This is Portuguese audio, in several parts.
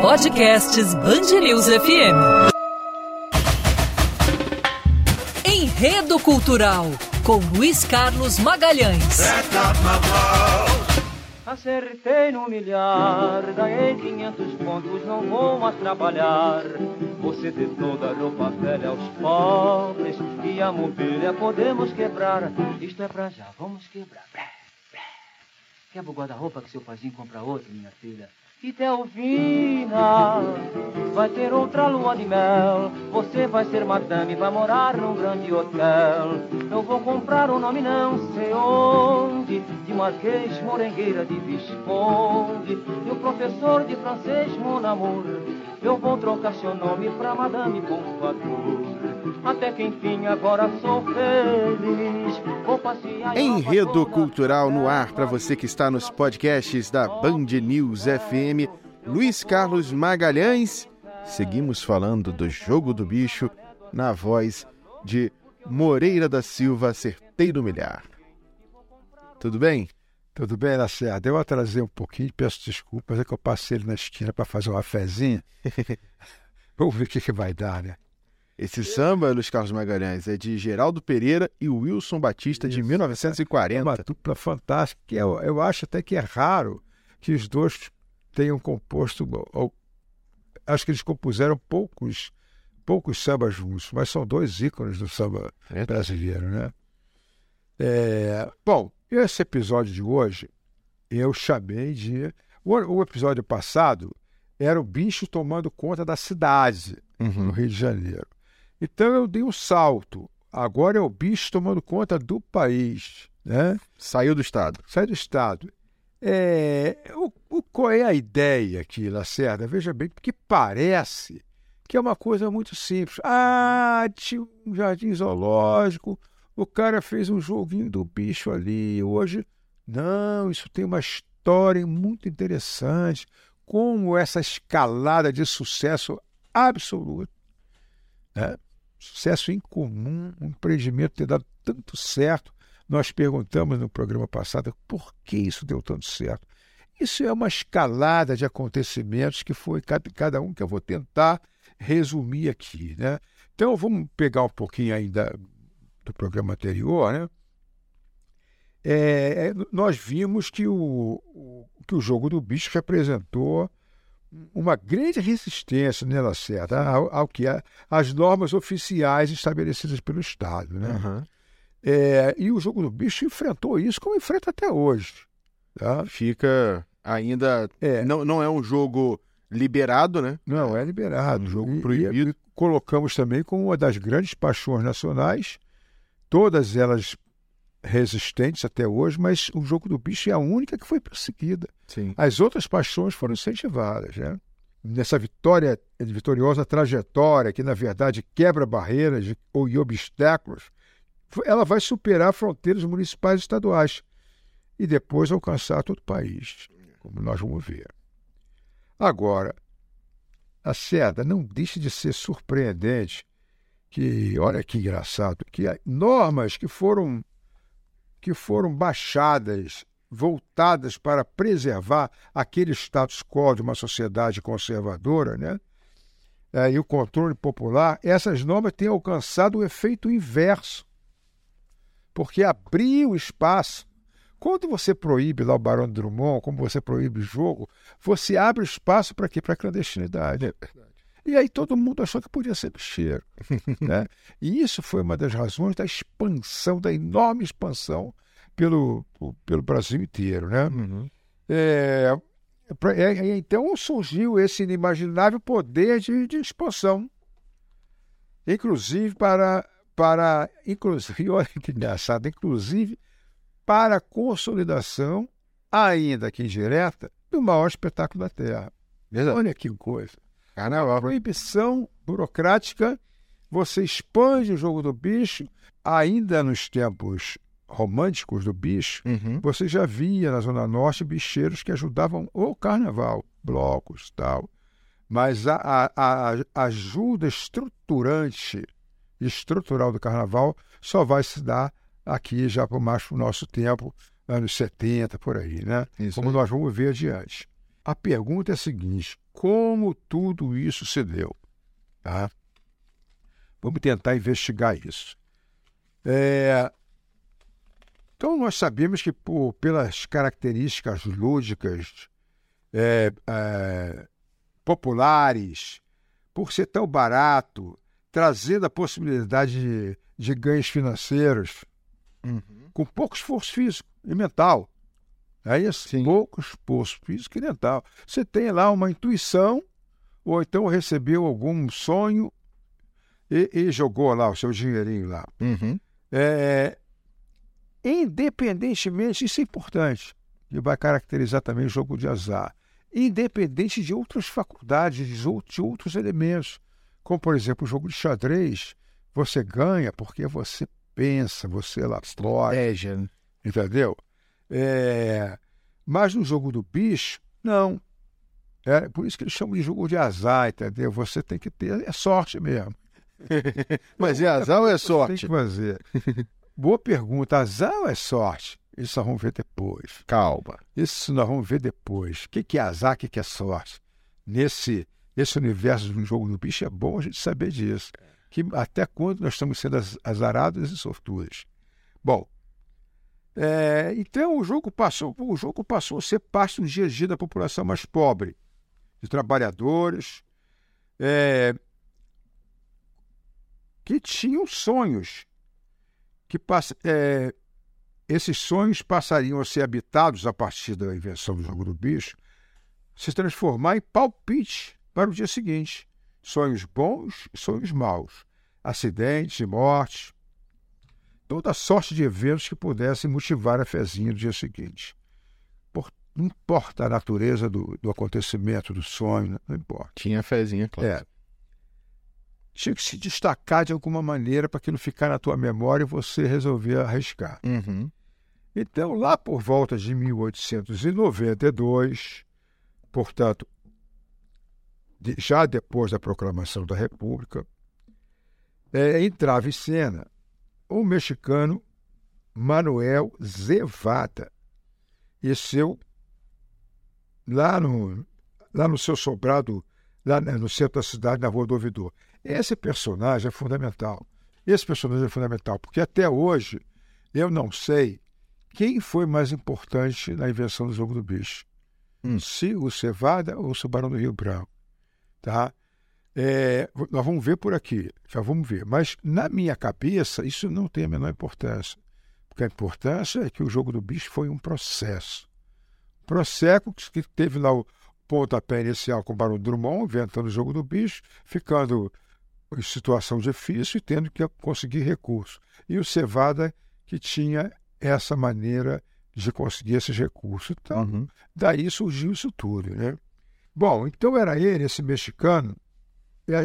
Podcasts Bangerils FM. Enredo Cultural com Luiz Carlos Magalhães. Acertei no milhar, ganhei 500 pontos, não vou mais trabalhar. Você dê toda a roupa velha aos pobres e a mobília podemos quebrar. Isto é pra já, vamos quebrar. Quebra o guarda-roupa que seu paizinho compra outro, minha filha. E Delvina vai ter outra lua de mel. Você vai ser madame, vai morar num grande hotel. Eu vou comprar um nome não sei onde, de Marquês, Morengueira, de Visconde. E o professor de francês, mon eu vou trocar seu nome pra Madame Pompadour. Até que enfim agora sou feliz. Vou passear em Enredo Cultural no ar para você que está nos podcasts da Band News FM. Luiz Carlos Magalhães. Seguimos falando do Jogo do Bicho na voz de Moreira da Silva, Certeiro Milhar. Tudo bem? Tudo bem, Lacerda? Eu atrasei um pouquinho, peço desculpas, é que eu passei ele na esquina para fazer uma fezinha. Vamos ver o que, que vai dar, né? Esse samba, Luiz Carlos Magalhães, é de Geraldo Pereira e Wilson Batista, de 1940. É uma dupla fantástica, eu, eu acho até que é raro que os dois tenham composto. Ou, acho que eles compuseram poucos, poucos sambas juntos, mas são dois ícones do samba é. brasileiro, né? É, bom, esse episódio de hoje eu chamei de. O, o episódio passado era o bicho tomando conta da cidade, uhum. no Rio de Janeiro. Então eu dei um salto. Agora é o bicho tomando conta do país. Né? Saiu do Estado. Saiu do Estado. É, o, o, qual é a ideia aqui, Lacerda? Veja bem, porque parece que é uma coisa muito simples. Ah, tinha um jardim zoológico, o cara fez um joguinho do bicho ali. Hoje, não, isso tem uma história muito interessante. Como essa escalada de sucesso absoluto. Né? Sucesso incomum, um empreendimento ter dado tanto certo. Nós perguntamos no programa passado por que isso deu tanto certo. Isso é uma escalada de acontecimentos que foi cada, um que eu vou tentar resumir aqui. Né? Então vamos pegar um pouquinho ainda do programa anterior. Né? É, é nós vimos que o, que o jogo do bicho representou uma grande resistência, né, Lacerda, ao, ao que é as normas oficiais estabelecidas pelo Estado. Né? Uhum. É, e o jogo do bicho enfrentou isso como enfrenta até hoje. Tá? Fica ainda. É. Não, não é um jogo liberado, né? Não, é liberado. Um jogo proibido. E colocamos também como uma das grandes paixões nacionais, todas elas resistentes até hoje, mas o jogo do bicho é a única que foi perseguida. Sim. As outras paixões foram incentivadas, né? Nessa vitória, vitoriosa trajetória, que na verdade quebra barreiras e obstáculos, ela vai superar fronteiras municipais e estaduais e depois alcançar todo o país, como nós vamos ver. Agora, a seda não deixa de ser surpreendente que, olha que engraçado, que normas que foram que foram baixadas, voltadas para preservar aquele status quo de uma sociedade conservadora, né? É, e o controle popular, essas normas têm alcançado o efeito inverso, porque abriu espaço. Quando você proíbe lá o Barão de Drummond, como você proíbe o jogo, você abre espaço para quê? Para a clandestinidade. É e aí todo mundo achou que podia ser bicheiro. né? E isso foi uma das razões da expansão, da enorme expansão pelo, pelo Brasil inteiro. Né? Uhum. É, é, então surgiu esse inimaginável poder de, de expansão. Inclusive para, para. Inclusive, olha que engraçado, inclusive para a consolidação, ainda que indireta, do maior espetáculo da Terra. Verdade. Olha que coisa. Carnaval. Proibição burocrática, você expande o jogo do bicho, ainda nos tempos românticos do bicho, Uhum. você já via na Zona Norte bicheiros que ajudavam o carnaval, blocos tal. Mas a, a- a- ajuda estruturante, estrutural do carnaval, só vai se dar aqui já para mais pro nosso tempo, anos 70, por aí, né? Isso Como aí. nós vamos ver adiante. A pergunta é a seguinte: como tudo isso se deu? Tá? Vamos tentar investigar isso. É, Então, nós sabemos que, por, pelas características lúdicas, é, é, populares, por ser tão barato, trazendo a possibilidade de, de ganhos financeiros, Uhum. com pouco esforço físico e mental. É isso? Sim. Pouco esforço físico e mental. Você tem lá uma intuição, ou então recebeu algum sonho e, e jogou lá o seu dinheirinho lá. Uhum. É, independentemente, isso é importante, e vai caracterizar também o jogo de azar, independente de outras faculdades, de outros elementos, como por exemplo o jogo de xadrez, você ganha porque você pensa, você elabora, Estratégia. né? entendeu? É, mas no jogo do bicho, não. É por isso que eles chamam de jogo de azar, entendeu? Você tem que ter é sorte mesmo. Mas é azar ou é Tem sorte? que fazer. Boa pergunta. Azar ou é sorte? Isso nós vamos ver depois. Calma. Isso nós vamos ver depois. O que é azar, o que é sorte? Nesse, nesse universo do jogo do bicho é bom a gente saber disso. Que até quando nós estamos sendo az- azarados e sortudos. Bom, é, então o jogo passou, o jogo passou a ser parte do dia a dia da população mais pobre, de trabalhadores, é, que tinham sonhos, que pass- é, esses sonhos passariam a ser habitados a partir da invenção do jogo do bicho, se transformar em palpite para o dia seguinte. Sonhos bons e sonhos maus, acidentes e mortes, toda sorte de eventos que pudessem motivar a fezinha do dia seguinte. Por- não importa a natureza do, do acontecimento, do sonho, não importa. Tinha fezinha, claro. É. Tinha que se destacar de alguma maneira para aquilo ficar na tua memória e você resolver arriscar. Uhum. Então, lá por volta de 1892, portanto, já depois da proclamação da República, é, entrava em cena o mexicano Manuel Zevada e seu lá no lá no seu sobrado lá no centro da cidade na Rua do Ouvidor. Esse personagem é fundamental. Esse personagem é fundamental porque até hoje eu não sei quem foi mais importante na invenção do jogo do bicho. Hum. Se o Cevada ou o Barão do Rio Branco. Tá? É, nós vamos ver por aqui, já vamos ver. Mas na minha cabeça isso não tem a menor importância. Porque a importância é que o jogo do bicho foi um processo. Processo que teve lá o pontapé inicial com o Barão Drummond, inventando o jogo do bicho, ficando em situação difícil e tendo que conseguir recursos. E o Cevada que tinha essa maneira de conseguir esses recursos. Então, Uhum. daí surgiu isso tudo, né? Bom, então era ele, esse mexicano.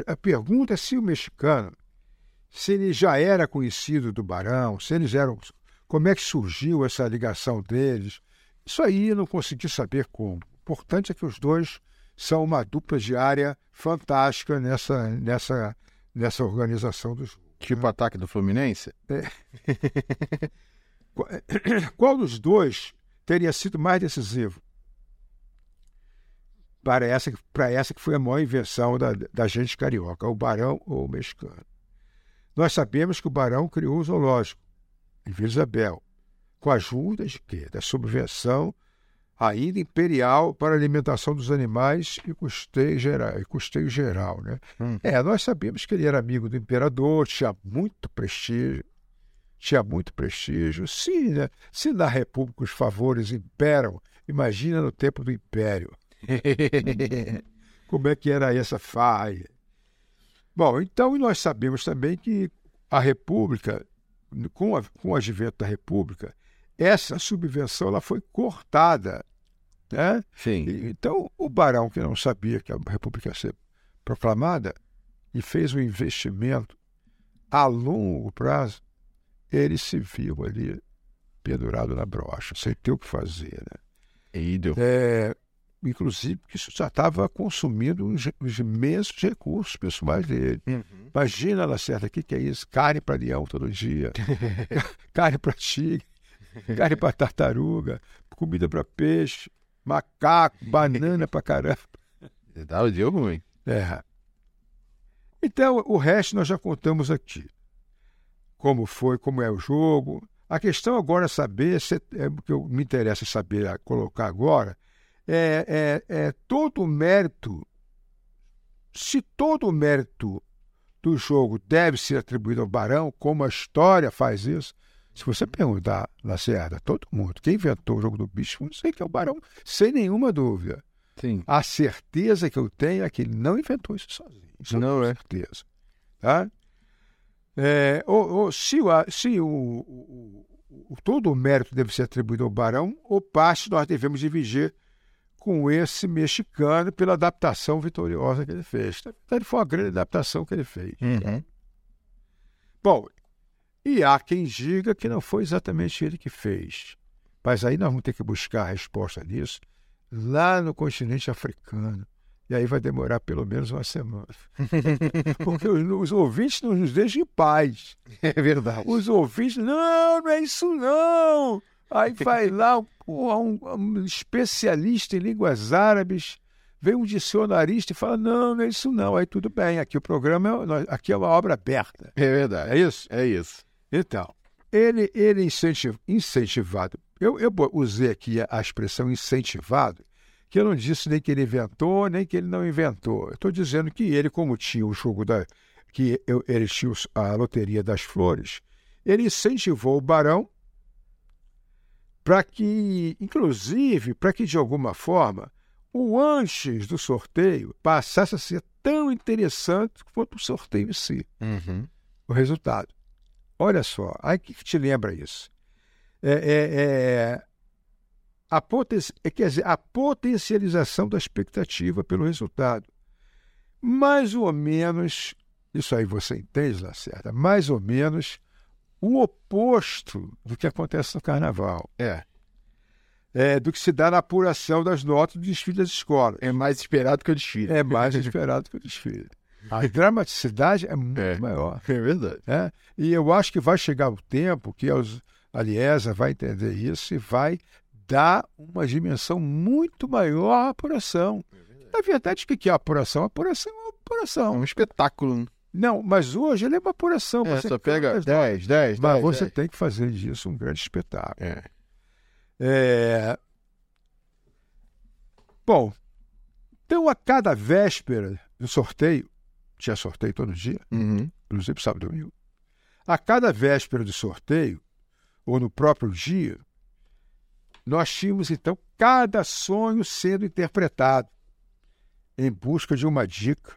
A, pergunta é se o mexicano, se ele já era conhecido do Barão, se eles eram. Como é que surgiu essa ligação deles? Isso aí eu não consegui saber como. O importante é que os dois são uma dupla diária fantástica nessa, nessa, nessa organização do jogo. Tipo ataque do Fluminense? Qual- Qual dos dois teria sido mais decisivo? Para essa, para essa que foi a maior invenção da, da gente carioca, o barão ou o mexicano. Nós sabemos que o barão criou o zoológico em Vila Isabel, com a ajuda de quê? Da subvenção ainda imperial para a alimentação dos animais e custeio geral. E custeio geral né? Hum. É, nós sabemos que ele era amigo do imperador, tinha muito prestígio, tinha muito prestígio. Se, né, se na República os favores imperam, imagina no tempo do Império. Como é que era essa faia? Bom, então nós sabemos também que a República, com, a, com o advento da República, essa subvenção ela foi cortada. Né? Sim. E- Então, o barão, que não sabia que a República ia ser proclamada, e fez um investimento a longo prazo, ele se viu ali pendurado na brocha, sem ter o que fazer. Né? E deu. É, inclusive, que isso já estava consumindo os, os imensos recursos pessoais dele. Imagina, Lacerda, o que, que é isso? Carne para leão todo dia, carne para tigre, carne para tartaruga, comida para peixe, macaco, banana para caramba. Dá- Deu ruim. É. Então, o resto nós já contamos aqui. Como foi, como é o jogo. A questão agora é saber, se, é, o que eu, me interessa saber, colocar agora, é, é, é todo o mérito, se todo o mérito do jogo deve ser atribuído ao Barão, como a história faz isso, se você perguntar, Lacerda, todo mundo, quem inventou o jogo do bicho, não sei que é o Barão, sem nenhuma dúvida. Sim. A certeza que eu tenho é que ele não inventou isso sozinho. Isso eu Não é. certeza. Tá? É, ou, ou se o, se o, o- o- todo o mérito deve ser atribuído ao Barão, ou parte nós devemos dividir com esse mexicano pela adaptação vitoriosa que ele fez. Na verdade, foi uma grande adaptação que ele fez. Uhum. Bom, e há quem diga que não foi exatamente ele que fez. Mas aí nós vamos ter que buscar a resposta disso lá no continente africano. E aí vai demorar pelo menos uma semana. Porque os, os ouvintes não nos deixam em paz. É verdade. Os ouvintes, não, não é isso não. Aí vai lá um, um- um especialista em línguas árabes, vem um dicionarista e fala, não, não é isso não. Aí tudo bem, aqui o programa, é, aqui é uma obra aberta. É verdade. É isso? É isso. Então, ele, ele incentiv, incentivado, eu, eu usei aqui a, expressão incentivado, que eu não disse nem que ele inventou, nem que ele não inventou. Eu estou dizendo que ele, como tinha o jogo da. que eu, ele tinha a loteria das flores, ele incentivou o barão para que, inclusive, para que de alguma forma o antes do sorteio passasse a ser tão interessante quanto o sorteio em si Uhum. o resultado. Olha só, aí o que, que te lembra isso? É, é- é a, poten é, quer dizer, a potencialização da expectativa pelo resultado. Mais ou menos, isso aí você entende, Lacerda, mais ou menos o oposto do que acontece no carnaval. É. É, do que se dá na apuração das notas do desfile das escolas. É mais esperado que o desfile. É mais esperado que o desfile. A dramaticidade é muito É. maior. É verdade. né? E eu acho que vai chegar o tempo que os, a Liesa vai entender isso e vai dar uma dimensão muito maior à apuração. Na verdade, o que é a apuração? A apuração é uma É apuração. um espetáculo. Não, mas hoje ele é uma apuração. É, Você só pega mas, 10, 10, mas 10. você 10. tem que fazer disso um grande espetáculo. É. É... Bom, então a cada véspera do sorteio, tinha sorteio todo dia, Uhum. inclusive sábado e domingo. A cada véspera do sorteio, ou no próprio dia, nós tínhamos então cada sonho sendo interpretado em busca de uma dica.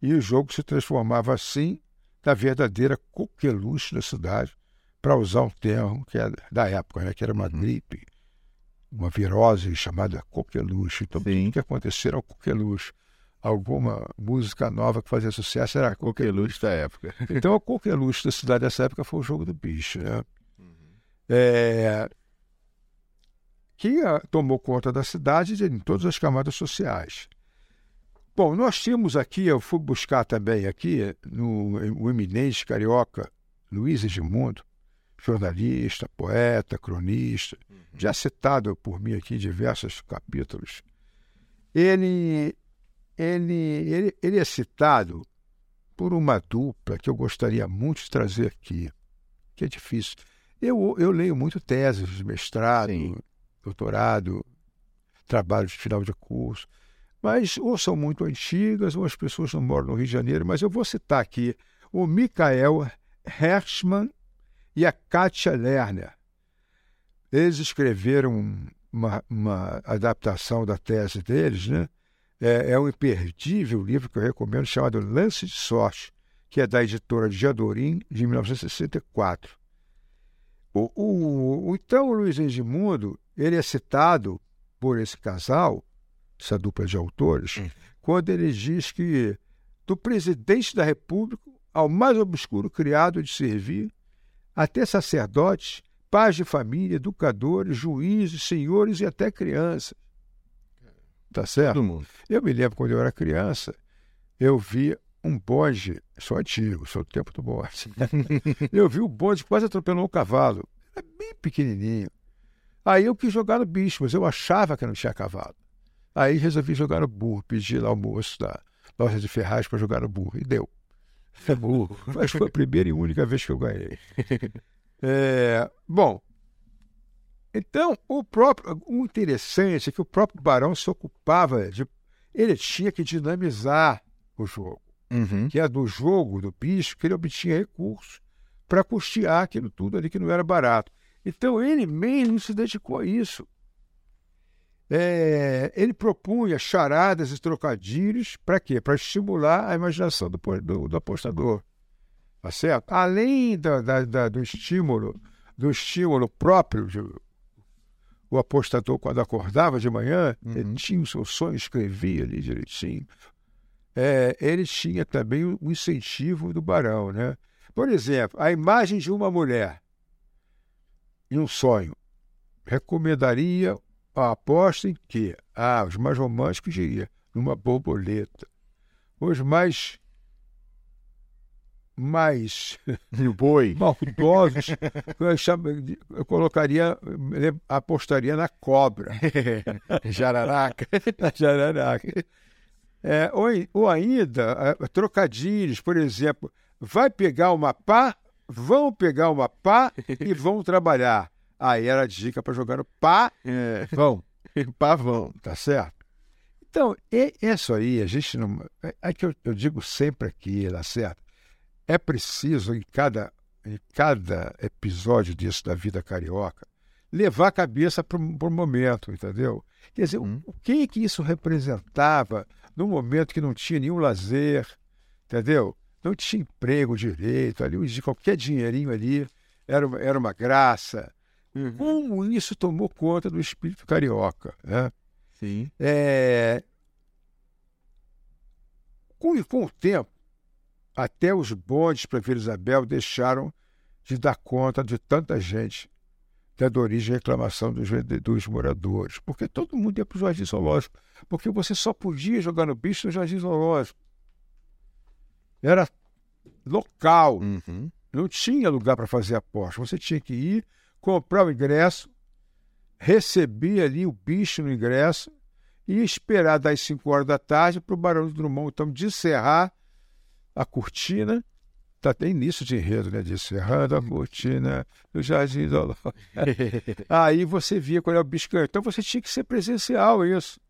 E o jogo se transformava assim na verdadeira coqueluche da cidade, para usar um termo que é da época, né, que era uma gripe, uma virose chamada coqueluche. Então, Sim. o que aconteceu ao coqueluche? Alguma música nova que fazia sucesso era a coqueluche. Da época. Então, a coqueluche da cidade dessa época foi o jogo do bicho, né? É, que ah, tomou conta da cidade de, em todas as camadas sociais. Bom, nós tínhamos aqui, eu fui buscar também aqui, no o eminente carioca Luiz Edmundo, jornalista, poeta, cronista, já citado por mim aqui em diversos capítulos. Ele, ele, ele, ele é citado por uma dupla que eu gostaria muito de trazer aqui, que é difícil. Eu, eu leio muito teses de mestrado, Sim. doutorado, trabalho de final de curso, mas ou são muito antigas, ou as pessoas não moram no Rio de Janeiro, mas eu vou citar aqui o Michael Hershman e a Katia Lerner. Eles escreveram uma, uma adaptação da tese deles, né? É, é um imperdível livro que eu recomendo, chamado Lance de Sorte, que é da editora Jadorim, de 1964. O, o, o, então, o Luiz Edmundo, ele é citado por esse casal, essa dupla de autores, hum. quando ele diz que do presidente da República ao mais obscuro criado de servir, até sacerdotes, pais de família, educadores, juízes, senhores e até crianças. Tá certo? Eu me lembro quando eu era criança, eu vi um bonde, sou antigo, sou do tempo do bonde. eu vi o bonde quase atropelando um cavalo. Era bem pequenininho. Aí eu quis jogar no bicho, mas eu achava que não tinha cavalo. Aí resolvi jogar no burro, pedi lá o moço da loja de ferragem para jogar no burro. E deu. É burro. Mas foi a primeira e única vez que eu ganhei. É, bom, então o próprio, o interessante é que o próprio Barão se ocupava de. Ele tinha que dinamizar o jogo uhum. que é do jogo do bicho, que ele obtinha recursos para custear aquilo tudo ali que não era barato. Então ele mesmo se dedicou a isso. É, ele propunha charadas e trocadilhos para quê? Para estimular a imaginação do, do, do apostador. Tá certo? Além da, da, da, do estímulo, do estímulo próprio de, o apostador, quando acordava de manhã, uhum. ele tinha o seu sonho, escrevia ali direitinho, é, ele tinha também o incentivo do barão. Né? Por exemplo, a imagem de uma mulher em um sonho recomendaria aposta em que ah, os mais românticos diriam numa borboleta. Os mais mais boi maldosos eu, colocaria apostaria na cobra jararaca jararaca é, ou, ou, ainda, trocadilhos, por exemplo, vai pegar uma pá, vão pegar uma pá e vão trabalhar. Aí era a dica para jogar no pá, é, vão. pá, vão. Tá certo? Então, é, isso aí, a gente não. É, é que eu, eu, digo sempre aqui, tá certo? É preciso, em cada, em cada episódio disso da vida carioca, levar a cabeça para o momento, entendeu? Quer dizer, hum. o, o que que isso representava num momento que não tinha nenhum lazer, entendeu? Não tinha emprego direito, ali, de qualquer dinheirinho ali era uma, era uma graça. Uhum. Como isso tomou conta do espírito carioca, né? Sim. É... Com, com o tempo, até os bondes para Vila Isabel deixaram de dar conta de tanta gente tendo origem à reclamação dos, dos moradores. Porque todo mundo ia para o jardim zoológico. Porque você só podia jogar no bicho no jardim zoológico. Era local. Uhum. Não tinha lugar para fazer aposta. Você tinha que ir, comprar o ingresso, receber ali o bicho no ingresso e esperar das 5 horas da tarde para o Barão do Drummond, então, descerrar a cortina Tá até início de enredo, né? De Serrando a cortina do Jardim Zoológico. Aí você via qual é o bicho Então você tinha que ser presencial isso.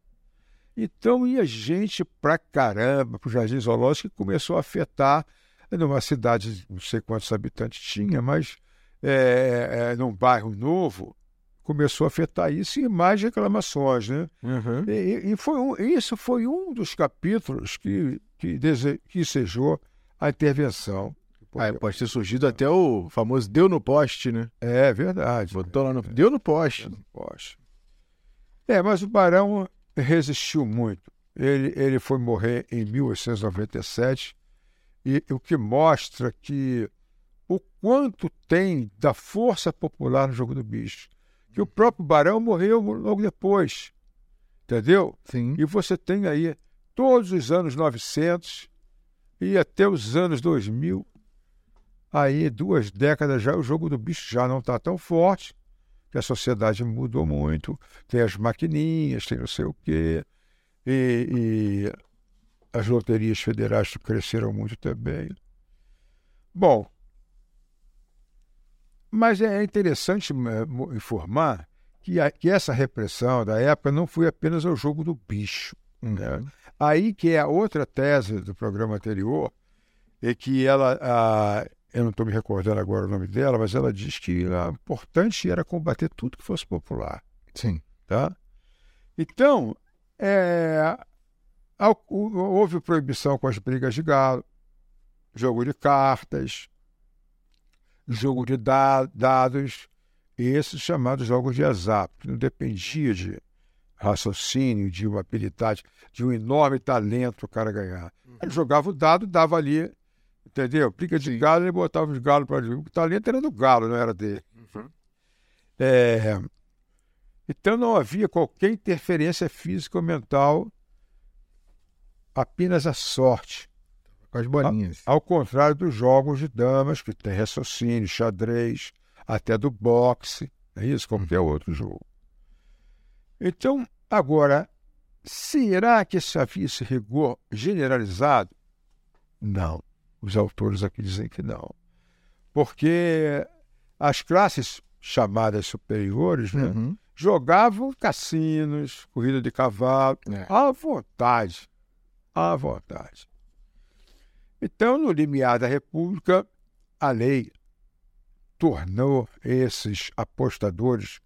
Então ia gente pra caramba pro Jardim Zoológico que começou a afetar numa cidade, não sei quantos habitantes tinha, mas é, é, num bairro novo, começou a afetar isso e mais reclamações, né? Uhum. E, e, foi um, isso foi um dos capítulos que, que, dese, que ensejou a intervenção ah, pode ter surgido até o famoso deu no poste, né? É verdade. Botou lá no. Deu no poste. Deu no poste. É, mas o Barão resistiu muito. Ele, ele foi morrer em 1897, e o que mostra que o quanto tem da força popular no jogo do bicho. Que o próprio Barão morreu logo depois. Entendeu? Sim. E você tem aí todos os anos 900 e até os anos 2000 Aí, duas décadas já, o jogo do bicho já não está tão forte, que a sociedade mudou muito. Tem as maquininhas, tem não sei o quê. E, e as loterias federais cresceram muito também. Bom, mas é interessante é, informar que, a, que essa repressão da época não foi apenas o jogo do bicho. Né? Uhum. Aí que é a outra tese do programa anterior, é que ela, a, eu não estou me recordando agora o nome dela, mas ela diz que o importante era combater tudo que fosse popular. Sim. Tá? Então, é, houve proibição com as brigas de galo, jogo de cartas, jogo de dados, esses chamados jogos de azar, que não dependia de raciocínio, de uma habilidade, de um enorme talento o cara ganhar. Ele jogava o dado, dava ali, entendeu? Pica de galo, ele botava os galos para O talento era do galo, não era dele. É, então não havia qualquer interferência física ou mental, apenas a sorte. Com as bolinhas. Ao contrário dos jogos de damas, que tem raciocínio, xadrez, até do boxe, é isso, como qualquer outro jogo. Então, agora, será que isso havia esse rigor generalizado? Não. Os autores aqui dizem que não. Porque as classes chamadas superiores né, Uhum. jogavam cassinos, corrida de cavalo, É. à vontade. À vontade. Então, no limiar da República, a lei tornou esses apostadores,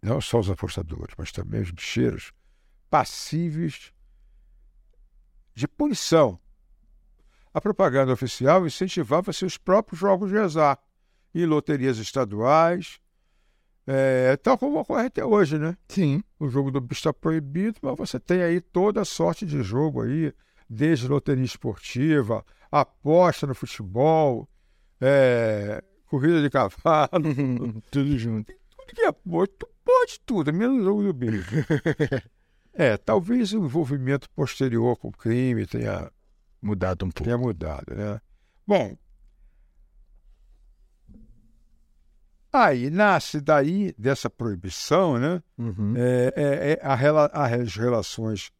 não só os apostadores, mas também os bicheiros, passíveis de punição. A propaganda oficial incentivava seus próprios jogos de azar em loterias estaduais, é, tal como ocorre até hoje, né? Sim. O jogo do bicho está proibido, mas você tem aí toda a sorte de jogo aí, desde loteria esportiva, aposta no futebol, é, corrida de cavalo, Tudo junto. tudo que é aposta, tu pode tudo, menos o jogo do bicho. é, talvez o envolvimento posterior com o crime tenha Mudado um pouco. tenha mudado, né? Bom, aí nasce daí dessa proibição, né? Uhum. É, é- é a as relações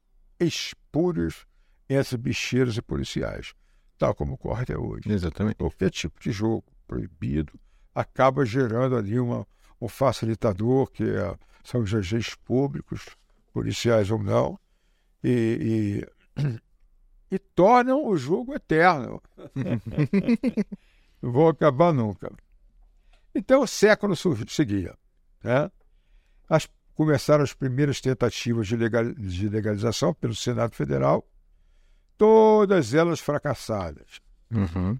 espúrias entre bicheiros e policiais, tal como ocorre até hoje. Exatamente. Qualquer tipo de jogo proibido acaba gerando ali uma, um facilitador, que é- são os agentes públicos, policiais ou não, e, e, e tornam o jogo eterno. Não vão acabar nunca. Então o século seguia. Né? As, começaram as primeiras tentativas de, legal, de legalização pelo Senado Federal, todas elas fracassadas. Uhum.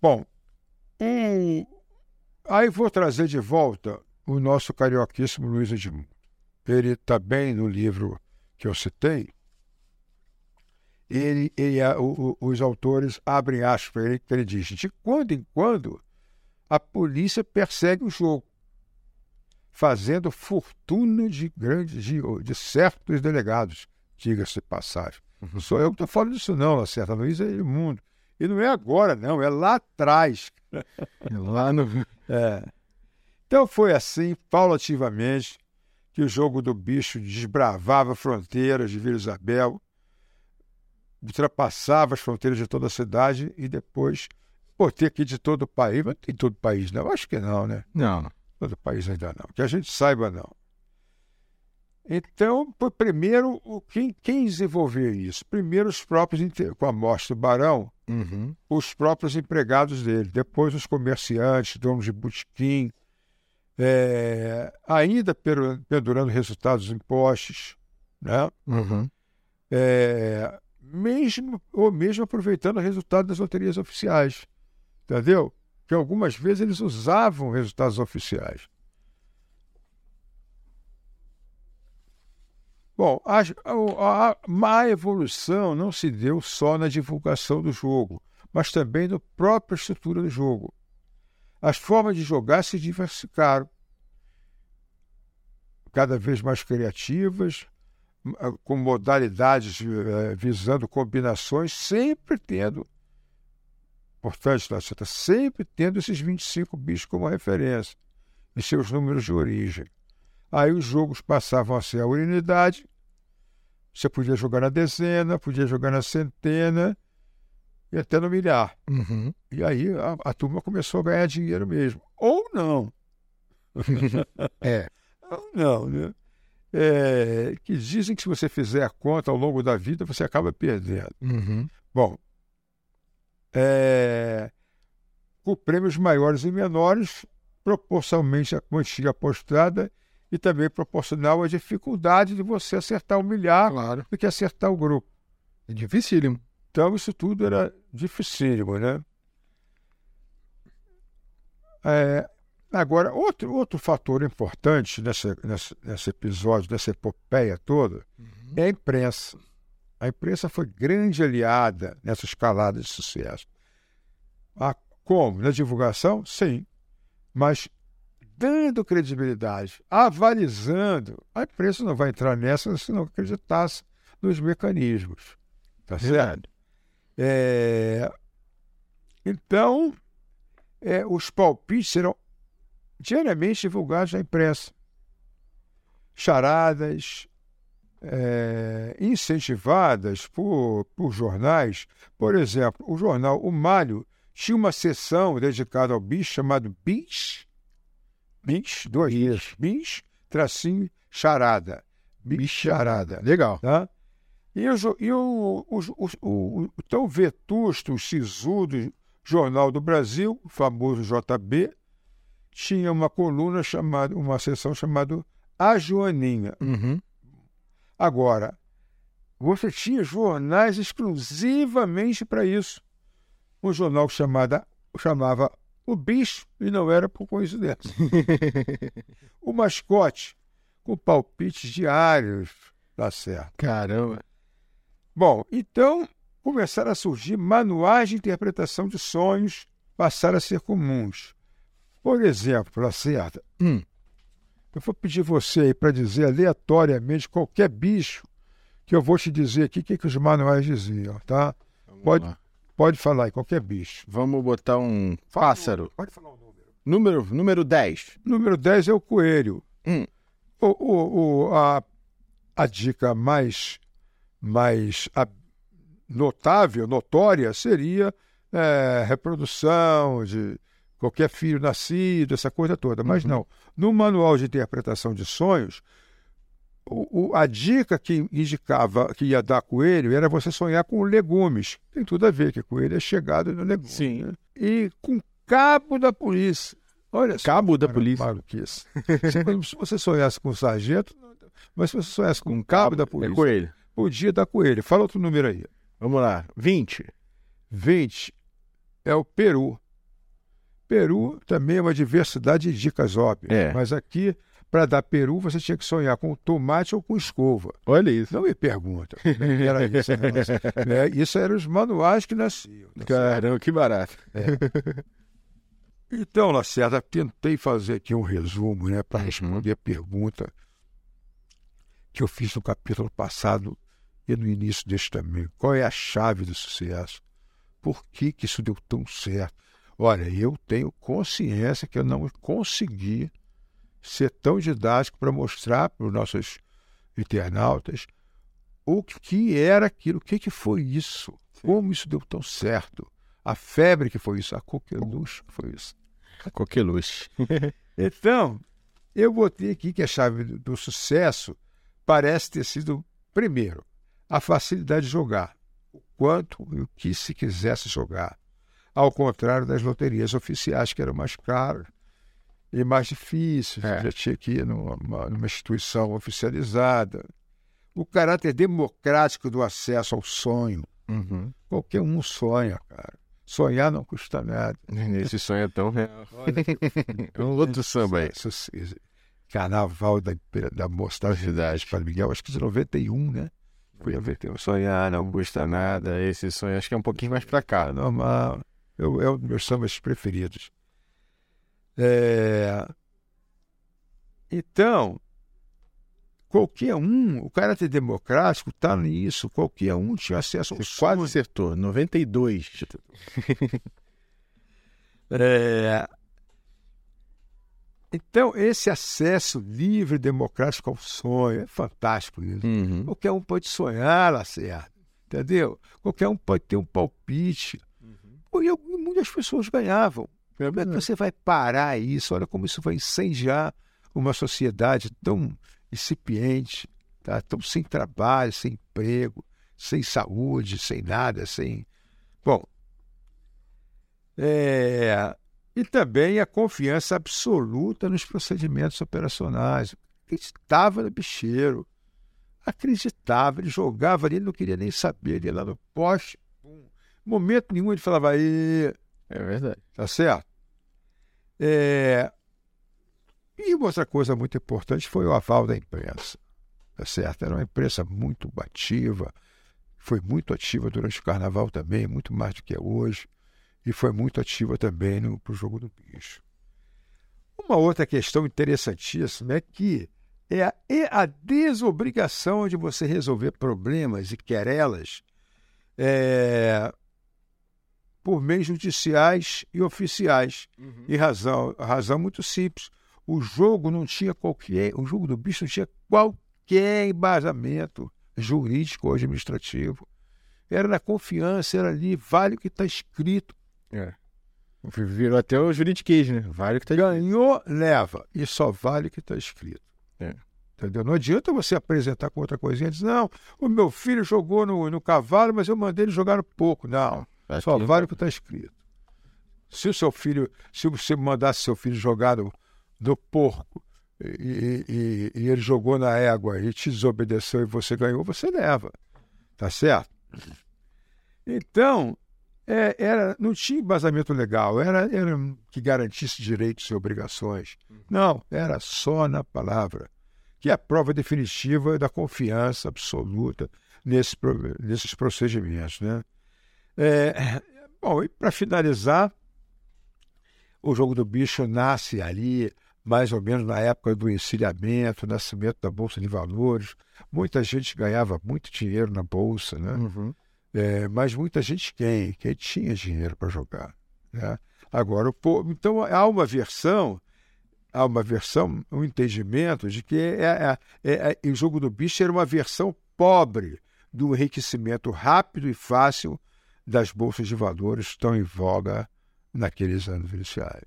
Bom, um- aí vou trazer de volta o nosso carioquíssimo Luiz Edmundo. Ele está bem no livro que eu citei. Ele, ele- a- o- o- os autores abrem aspas para ele, que ele diz: de quando em quando a polícia persegue o jogo, fazendo fortuna de grandes, de, de certos delegados, diga-se de passagem. Não sou eu que estou falando disso, não, Lacerda. Luiz Edmundo. E não é agora, não, é lá atrás. Lá no. É. Então foi assim, paulativamente, que o jogo do bicho desbravava fronteiras de Vila Isabel, ultrapassava as fronteiras de toda a cidade e depois, pô, ter aqui de todo o país, mas tem todo o país não, acho que não, né? Não. Todo o país ainda não, que a gente saiba não. Então, primeiro, quem, quem desenvolveu isso? Primeiro os próprios, com a morte do Barão, Uhum. os próprios empregados dele, depois os comerciantes, donos de botequim, é, ainda pendurando resultados em postes, né? Uhum. É, mesmo, ou mesmo aproveitando o resultado das loterias oficiais, entendeu? Que algumas vezes eles usavam resultados oficiais. Bom, a, a, a má evolução não se deu só na divulgação do jogo, mas também na própria estrutura do jogo. As formas de jogar se diversificaram, cada vez mais criativas, com modalidades eh, visando combinações, sempre tendo, importante, sempre tendo esses 25 bichos como referência, e seus números de origem. Aí os jogos passavam a ser a unidade, você podia jogar na dezena, podia jogar na centena e até no milhar. Uhum. E aí a, a turma começou a ganhar dinheiro mesmo. Ou não. É. Ou não, né? É, que dizem que se você fizer a conta ao longo da vida, você acaba perdendo. Uhum. Bom, é, com prêmios maiores e menores, proporcionalmente à quantia apostada e também proporcional à dificuldade de você acertar o milhar Claro. do que acertar o grupo. É dificílimo. Então, isso tudo era dificílimo, né? É, Agora, outro, outro fator importante nessa, nessa, nesse episódio, dessa epopeia toda, é a imprensa. A imprensa foi grande aliada nessa escalada de sucesso. Ah, como? Na divulgação? Sim. Mas dando credibilidade, avalizando, a imprensa não vai entrar nessa se não acreditasse nos mecanismos. Tá certo? É... Então, é, os palpites serão diariamente divulgados na imprensa. Charadas é, incentivadas por, por jornais. Por exemplo, o jornal O Malho tinha uma seção dedicada ao bicho chamado Bis. Bis, dois Bis. Bis, tracinho, charada. Bis, charada. Legal. Tá? E, o, e o, o, o, o, tão vetusto, sisudo Jornal do Brasil, o famoso JB, tinha uma coluna chamada, uma seção chamada A Joaninha. Uhum. Agora, você tinha jornais exclusivamente para isso. Um jornal chamada, chamava O Bicho, e não era por coincidência. o mascote, com palpites diários, tá certo. Caramba. Bom, então começaram a surgir manuais de interpretação de sonhos, passaram a ser comuns. Por exemplo, Lacerda, hum. eu vou pedir você aí para dizer aleatoriamente qualquer bicho que eu vou te dizer aqui o que, que os manuais diziam, tá? Vamos pode, lá. Pode falar qualquer bicho. Vamos botar um pássaro. Pode falar o número. Número, número 10. Número 10 é o coelho. Hum. O, o, o, a, a dica mais, mais a- notável, notória, seria é, reprodução de qualquer filho nascido, essa coisa toda. Mas Uhum. não. No manual de interpretação de sonhos, o, o- a dica que indicava que ia dar coelho era você sonhar com legumes. Tem tudo a ver, que coelho é chegado no legume. Sim. né? E com cabo da polícia. Olha só. Cabo da polícia. Maluquice. Se- se você sonhasse com sargento, mas se você sonhasse com cabo da É polícia, coelho. podia dar coelho. Fala outro número aí. Vamos lá. 20. 20 é o Peru. Peru também é uma diversidade de dicas óbvias. É. Mas aqui, para dar Peru, você tinha que sonhar com tomate ou com escova. Olha isso. Não me pergunta. é que Era isso, negócio. É, isso eram os manuais que nasciam. tá? Caramba, que barato. Então, Lacerda, tentei fazer aqui um resumo né, para Uhum. responder a pergunta que eu fiz no capítulo passado e no início deste também. Qual é a chave do sucesso? Por que, que isso deu tão certo? Olha, eu tenho consciência que eu não consegui ser tão didático para mostrar para os nossos internautas o que era aquilo, o que, que foi isso, como isso deu tão certo. A febre que foi isso, a coqueluche que foi isso. Coqueluche. Então, eu botei aqui que a chave do, do sucesso parece ter sido, primeiro, a facilidade de jogar, o quanto e o que se quisesse jogar, ao contrário das loterias oficiais, que eram mais caras e mais difíceis, É. já tinha que ir numa, numa instituição oficializada. O caráter democrático do acesso ao sonho. Uhum. Qualquer um sonha, cara. Sonhar não custa nada. Esse sonho é tão real. É um outro samba aí. Carnaval da, da Moça da Cidade para Miguel, acho que de 91, né? Foi 91. Sonhar não custa nada. Esse sonho acho que é um pouquinho mais pra cá. Não? Normal. Eu, é um dos meus sambas preferidos. É, Então, qualquer um, o caráter democrático está nisso, qualquer um tinha acesso ao Você quase acertou. 92. É, Então, esse acesso livre e democrático ao sonho é fantástico isso. Uhum. Qualquer um pode sonhar, Lacerda. Entendeu? Qualquer um pode ter um palpite. Pô, E muitas pessoas ganhavam. Como é que você vai parar isso? Olha como isso vai incendiar uma sociedade tão incipiente, tá? tão sem trabalho, sem emprego, sem saúde, sem nada, sem. Bom. é, E também a confiança absoluta nos procedimentos operacionais. Acreditava no bicheiro acreditava, ele jogava ali, não queria nem saber, ele ia lá no poste, momento nenhum ele falava, aí, É verdade. tá certo? É, E outra coisa muito importante foi o aval da imprensa. Tá certo? Era uma imprensa muito ativa, foi muito ativa durante o carnaval também, muito mais do que é hoje, e foi muito ativa também no pro jogo do bicho. Uma outra questão interessantíssima é que é a, é a desobrigação de você resolver problemas e querelas é, por meios judiciais e oficiais. Uhum. E razão, razão muito simples. O jogo não tinha qualquer, o jogo do bicho não tinha qualquer embasamento jurídico ou administrativo. Era na confiança, era ali, vale o que está escrito. É. Virou até o juridiquês, né? Vale o que está escrito. Ganhou, leva. E só vale o que está escrito. É. Entendeu? Não adianta você apresentar com outra coisinha e dizer, não, o meu filho jogou no, no cavalo, mas eu mandei ele jogar pouco. Não, Só vale o que está escrito. Se o seu filho, se você mandasse seu filho jogar no, no porco e, e, e, ele jogou na égua e te desobedeceu e você ganhou, você leva. Tá certo? Então, é, era, não tinha embasamento legal, era, era que garantisse direitos e obrigações. Não, era só na palavra que é a prova definitiva da confiança absoluta nesse, nesses procedimentos. Né? É, bom, e para finalizar, o jogo do bicho nasce ali, mais ou menos na época do encilhamento, nascimento da Bolsa de Valores. Muita gente ganhava muito dinheiro na Bolsa, né? Uhum. É, mas muita gente quem? Quem tinha dinheiro para jogar. Né? Agora, o povo, então há uma versão há uma versão, um entendimento de que é, é, é, é, o jogo do bicho era uma versão pobre do enriquecimento rápido e fácil das bolsas de valores tão em voga naqueles anos iniciais.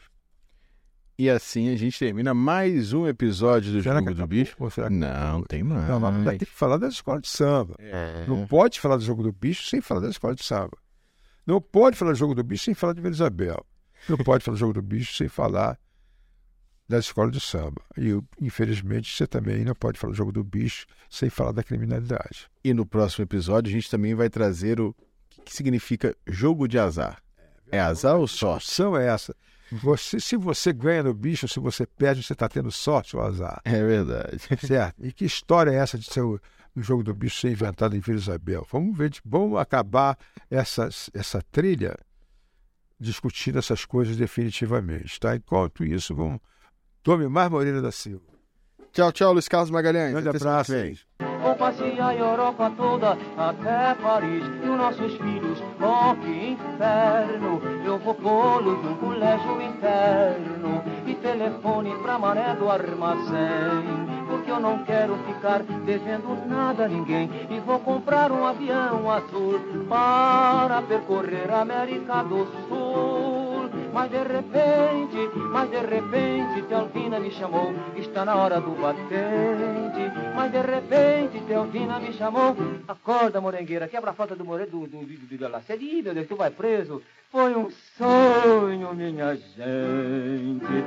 E assim a gente termina mais um episódio do será Jogo do Bicho. Não, tem mais. Não, mas tem que falar da escola de samba. É. Não pode falar do Jogo do Bicho sem falar da escola de samba. Não pode falar do Jogo do Bicho sem falar de Isabel. Não pode falar do Jogo do Bicho sem falar da escola de samba. E, infelizmente, você também não pode falar do jogo do bicho sem falar da criminalidade. E no próximo episódio, a gente também vai trazer o que significa jogo de azar. É azar ou sorte? A é essa. Você, se você ganha no bicho, se você perde, você está tendo sorte ou azar. É verdade. Certo? E que história é essa de ser o, o jogo do bicho ser inventado em Vila Isabel? Vamos ver, vamos acabar essa, essa trilha discutindo essas coisas definitivamente. Tá? Enquanto isso, vamos Tome mais Moreira da Silva. Tchau, tchau, Luiz Carlos Magalhães. Grande abraço. Vou passear a Europa toda até Paris e os nossos filhos, oh que inferno! Eu vou pô-los num colégio interno e telefone pra Mané do Armazém. Porque eu não quero ficar devendo nada a ninguém e vou comprar um avião azul para percorrer a América do Sul. Mas de repente, mas de repente, Tealvina me chamou, está na hora do batente. Mas de repente, Tealvina me chamou, acorda, morengueira, quebra a falta do moreiro do, do, do, do Laceria, meu Deus, tu vai preso. Foi um sonho, minha gente.